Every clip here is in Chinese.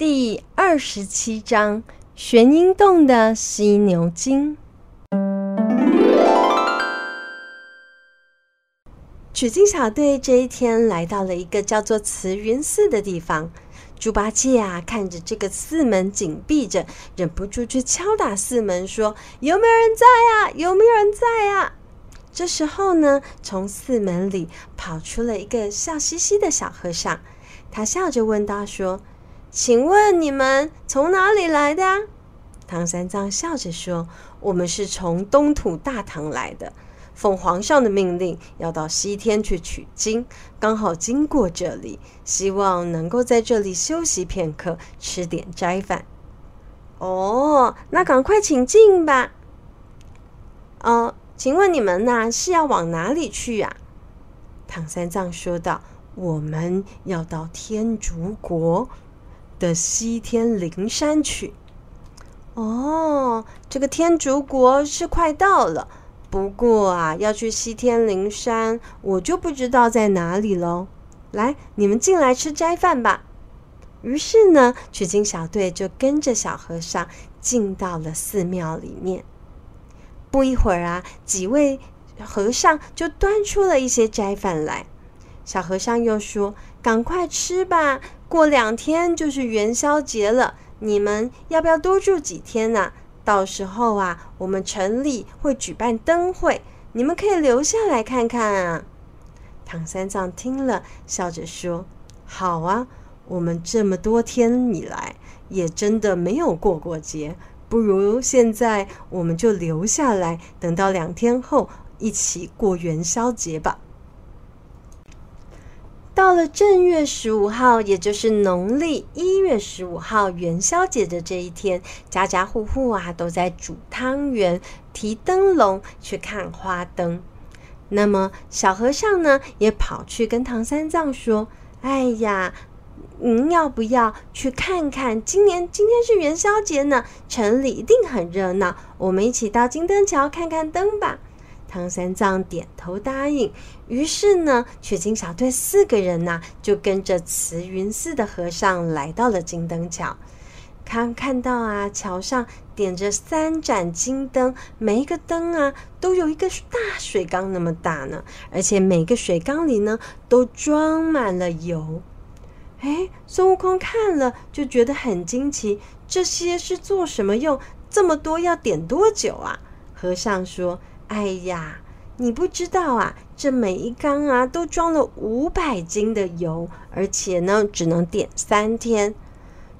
第二十七章：玄阴洞的犀牛精。取经小队这一天来到了一个叫做慈云寺的地方。猪八戒啊，看着这个寺门紧闭着，忍不住去敲打寺门，说：“有没有人在啊？有没有人在啊？”这时候呢，从寺门里跑出了一个笑嘻嘻的小和尚，他笑着问道：“说，请问你们从哪里来的？”唐三藏笑着说：“我们是从东土大唐来的。”奉皇上的命令，要到西天去取经，刚好经过这里，希望能够在这里休息片刻，吃点斋饭。哦，那赶快请进吧。哦，请问你们呐是要往哪里去呀？唐三藏说道：“我们要到天竺国的西天灵山去。”哦，这个天竺国是快到了。不过啊，要去西天灵山，我就不知道在哪里喽。来，你们进来吃斋饭吧。于是呢，取经小队就跟着小和尚进到了寺庙里面。不一会儿啊，几位和尚就端出了一些斋饭来。小和尚又说：“赶快吃吧，过两天就是元宵节了，你们要不要多住几天呢？”到时候啊，我们城里会举办灯会，你们可以留下来看看啊。唐三藏听了，笑着说：“好啊，我们这么多天以来也真的没有过过节，不如现在我们就留下来，等到两天后一起过元宵节吧。”到了正月十五号，也就是农历一月十五号元宵节的这一天，家家户户啊都在煮汤圆、提灯笼去看花灯。那么小和尚呢，也跑去跟唐三藏说：“哎呀，您要不要去看看？今年今天是元宵节呢，城里一定很热闹，我们一起到金灯桥看看灯吧。”唐三藏点头答应，于是呢，取经小队四个人呢、啊，就跟着慈云寺的和尚来到了金灯桥。看看到啊，桥上点着三盏金灯，每一个灯啊，都有一个大水缸那么大呢，而且每个水缸里呢，都装满了油。哎，孙悟空看了就觉得很惊奇，这些是做什么用？这么多要点多久啊？和尚说。哎呀，你不知道啊！这每一缸啊都装了五百斤的油，而且呢只能点三天。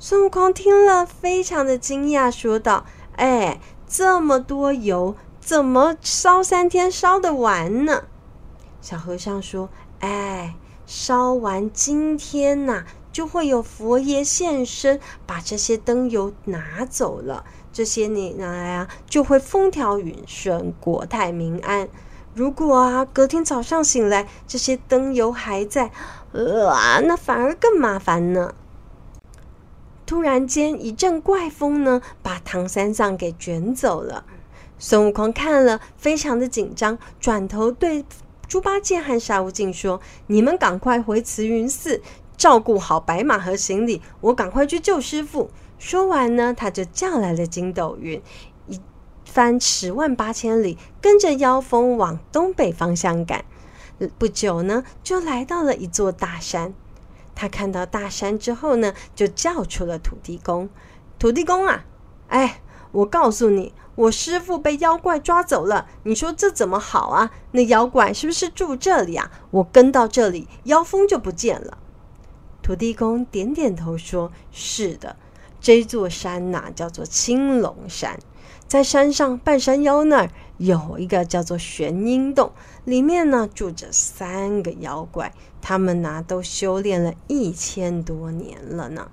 孙悟空听了非常的惊讶，说道：“哎，这么多油，怎么烧三天烧得完呢？”小和尚说：“哎，烧完今天呐、就会有佛爷现身，把这些灯油拿走了。”这些年来啊，就会风调雨顺，国泰民安。如果啊，隔天早上醒来，这些灯油还在，呃，那反而更麻烦呢。突然间，一阵怪风呢，把唐三藏给卷走了。孙悟空看了，非常的紧张，转头对猪八戒和沙悟净说：“你们赶快回慈云寺，照顾好白马和行李，我赶快去救师傅。”说完呢，他就叫来了筋斗云，一番十万八千里，跟着妖风往东北方向赶。不久呢，就来到了一座大山。他看到大山之后呢，就叫出了土地公：“土地公啊，哎，我告诉你，我师傅被妖怪抓走了。你说这怎么好啊？那妖怪是不是住这里啊？我跟到这里，妖风就不见了。”土地公点点头说：“是的。”这座山呐、叫做青龙山，在山上半山腰那儿有一个叫做玄阴洞，里面呢住着三个妖怪，他们呢都修炼了一千多年了呢。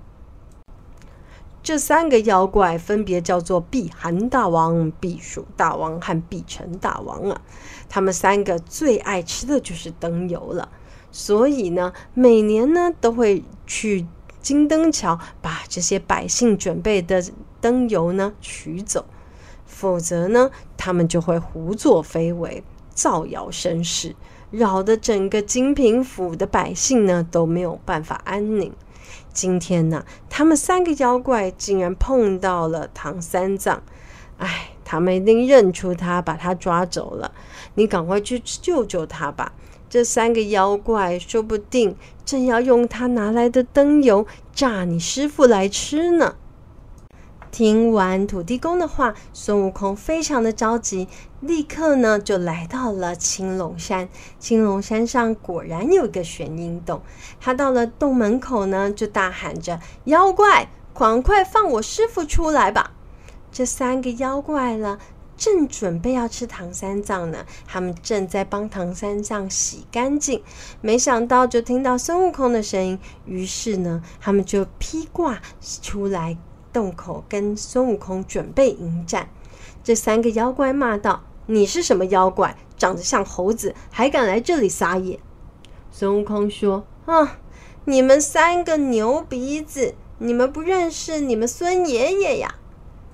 这三个妖怪分别叫做避寒大王、避暑大王和避尘大王啊，他们三个最爱吃的就是灯油了，所以呢，每年呢都会去。金灯桥把这些百姓准备的灯油呢取走，否则呢，他们就会胡作非为，造谣生事，扰得整个金平府的百姓呢都没有办法安宁。今天呢，他们三个妖怪竟然碰到了唐三藏。哎，他们一定认出他，把他抓走了。你赶快去救救他吧！这三个妖怪说不定正要用他拿来的灯油炸你师傅来吃呢。听完土地公的话，孙悟空非常的着急，立刻呢就来到了青龙山。青龙山上果然有一个玄阴洞，他到了洞门口呢，就大喊着：“妖怪，赶快放我师傅出来吧！”这三个妖怪呢，正准备要吃唐三藏呢，他们正在帮唐三藏洗干净，没想到就听到孙悟空的声音，于是呢，他们就披挂出来。洞口跟孙悟空准备迎战，这三个妖怪骂道：“你是什么妖怪？长得像猴子，还敢来这里撒野？”孙悟空说：“啊，你们三个牛鼻子，你们不认识你们孙爷爷呀？”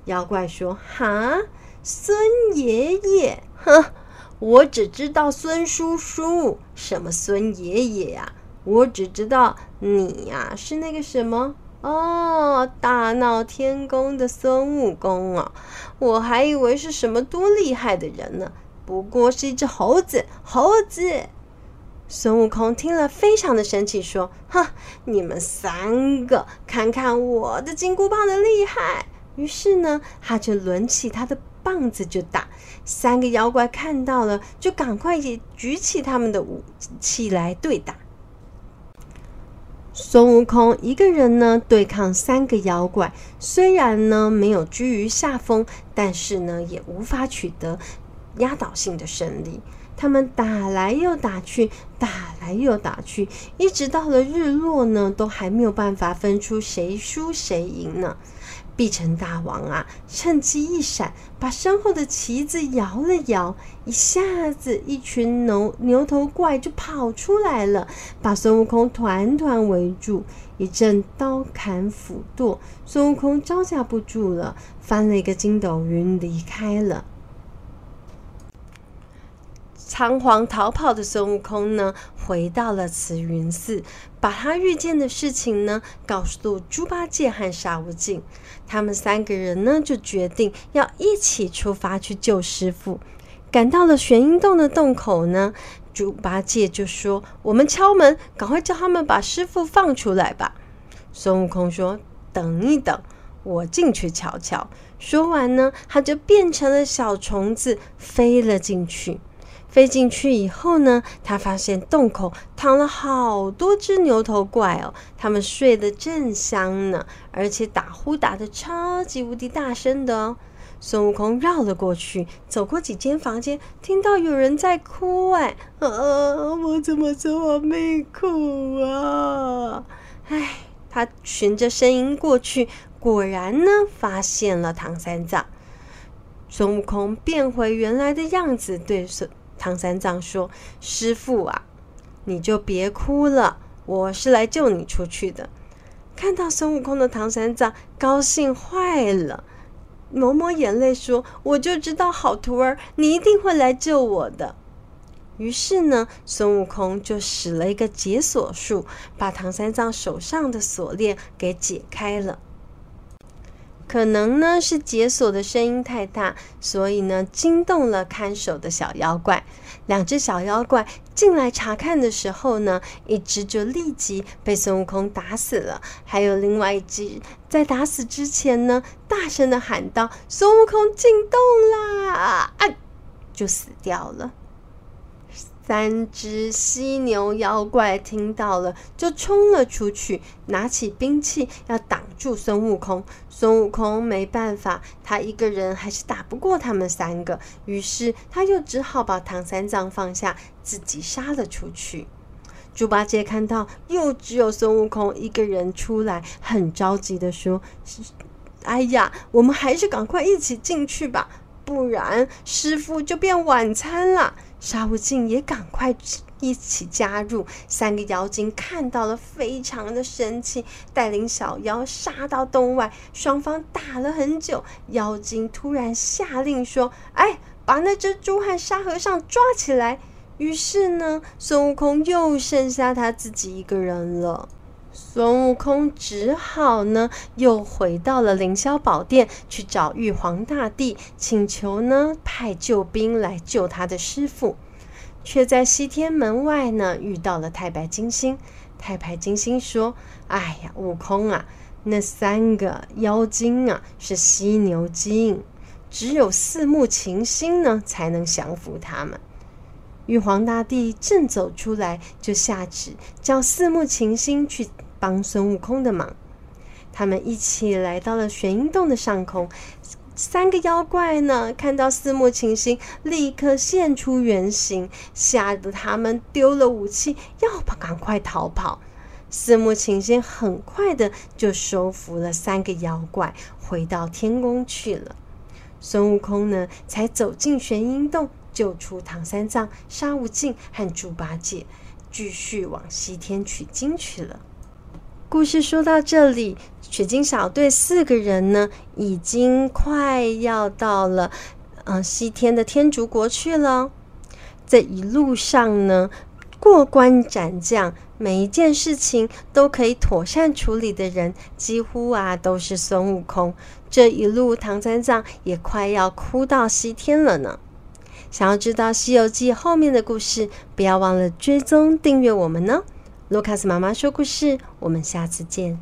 妖怪说：“哈，孙爷爷？哼，我只知道孙叔叔，什么孙爷爷呀？我只知道你呀，是那个什么。”哦，大闹天宫的孙悟空啊！我还以为是什么多厉害的人呢，不过是一只猴子。猴子！孙悟空听了，非常的生气，说：“哼，你们三个，看看我的金箍棒的厉害！”于是呢，他就抡起他的棒子就打。三个妖怪看到了，就赶快也举起他们的武器来对打。孙悟空一个人呢，对抗三个妖怪，虽然呢没有居于下风，但是呢也无法取得压倒性的胜利。他们打来又打去，打来又打去，一直到了日落呢，都还没有办法分出谁输谁赢呢。碧城大王啊，趁机一闪，把身后的旗子摇了摇，一下子一群牛牛头怪就跑出来了，把孙悟空团团围住。一阵刀砍斧剁，孙悟空招架不住了，翻了一个筋斗云离开了。仓皇逃跑的孙悟空呢，回到了慈云寺，把他遇见的事情呢，告诉猪八戒和沙悟净。他们三个人呢，就决定要一起出发去救师傅。赶到了玄阴洞的洞口呢，猪八戒就说：“我们敲门，赶快叫他们把师傅放出来吧。”孙悟空说：“等一等，我进去瞧瞧。”说完呢，他就变成了小虫子，飞了进去。飞进去以后呢，他发现洞口躺了好多只牛头怪哦，他们睡得正香呢，而且打呼打得超级无敌大声的哦。孙悟空绕了过去，走过几间房间，听到有人在哭哎，啊，我怎么这么命苦啊？哎，他循着声音过去，果然呢，发现了唐三藏。孙悟空变回原来的样子，对孙。唐三藏说：“师傅啊，你就别哭了，我是来救你出去的。”看到孙悟空的唐三藏高兴坏了，抹抹眼泪说：“我就知道好徒儿，你一定会来救我的。”于是呢，孙悟空就使了一个解锁术，把唐三藏手上的锁链给解开了。可能呢是解锁的声音太大，所以呢惊动了看守的小妖怪。两只小妖怪进来查看的时候呢，一只就立即被孙悟空打死了，还有另外一只在打死之前呢，大声的喊道：“孙悟空进洞啦！”啊，就死掉了。三只犀牛妖怪听到了，就冲了出去，拿起兵器要挡住孙悟空。孙悟空没办法，他一个人还是打不过他们三个，于是他又只好把唐三藏放下，自己杀了出去。猪八戒看到又只有孙悟空一个人出来，很着急地说：“哎呀，我们还是赶快一起进去吧，不然师傅就变晚餐了。”沙悟净也赶快一起加入，三个妖精看到了，非常的生气，带领小妖杀到洞外，双方打了很久。妖精突然下令说：“哎，把那只猪和沙和尚抓起来！”于是呢，孙悟空又剩下他自己一个人了。孙悟空只好呢，又回到了凌霄宝殿去找玉皇大帝，请求呢派救兵来救他的师傅，却在西天门外呢遇到了太白金星。太白金星说：“哎呀，悟空啊，那三个妖精啊是犀牛精，只有四目琴心呢才能降服他们。”玉皇大帝正走出来，就下旨叫四目琴心去。帮孙悟空的忙，他们一起来到了玄阴洞的上空。三个妖怪呢，看到四目琴心，立刻现出原形，吓得他们丢了武器，要不赶快逃跑。四目琴心很快的就收服了三个妖怪，回到天宫去了。孙悟空呢，才走进玄阴洞，救出唐三藏、沙悟净和猪八戒，继续往西天取经去了。故事说到这里，水晶小队四个人呢，已经快要到了，嗯、西天的天竺国去了。这一路上呢，过关斩将，每一件事情都可以妥善处理的人，几乎啊都是孙悟空。这一路，唐三藏也快要哭到西天了呢。想要知道《西游记》后面的故事，不要忘了追踪订阅我们呢。卢卡斯妈妈说故事，我们下次见。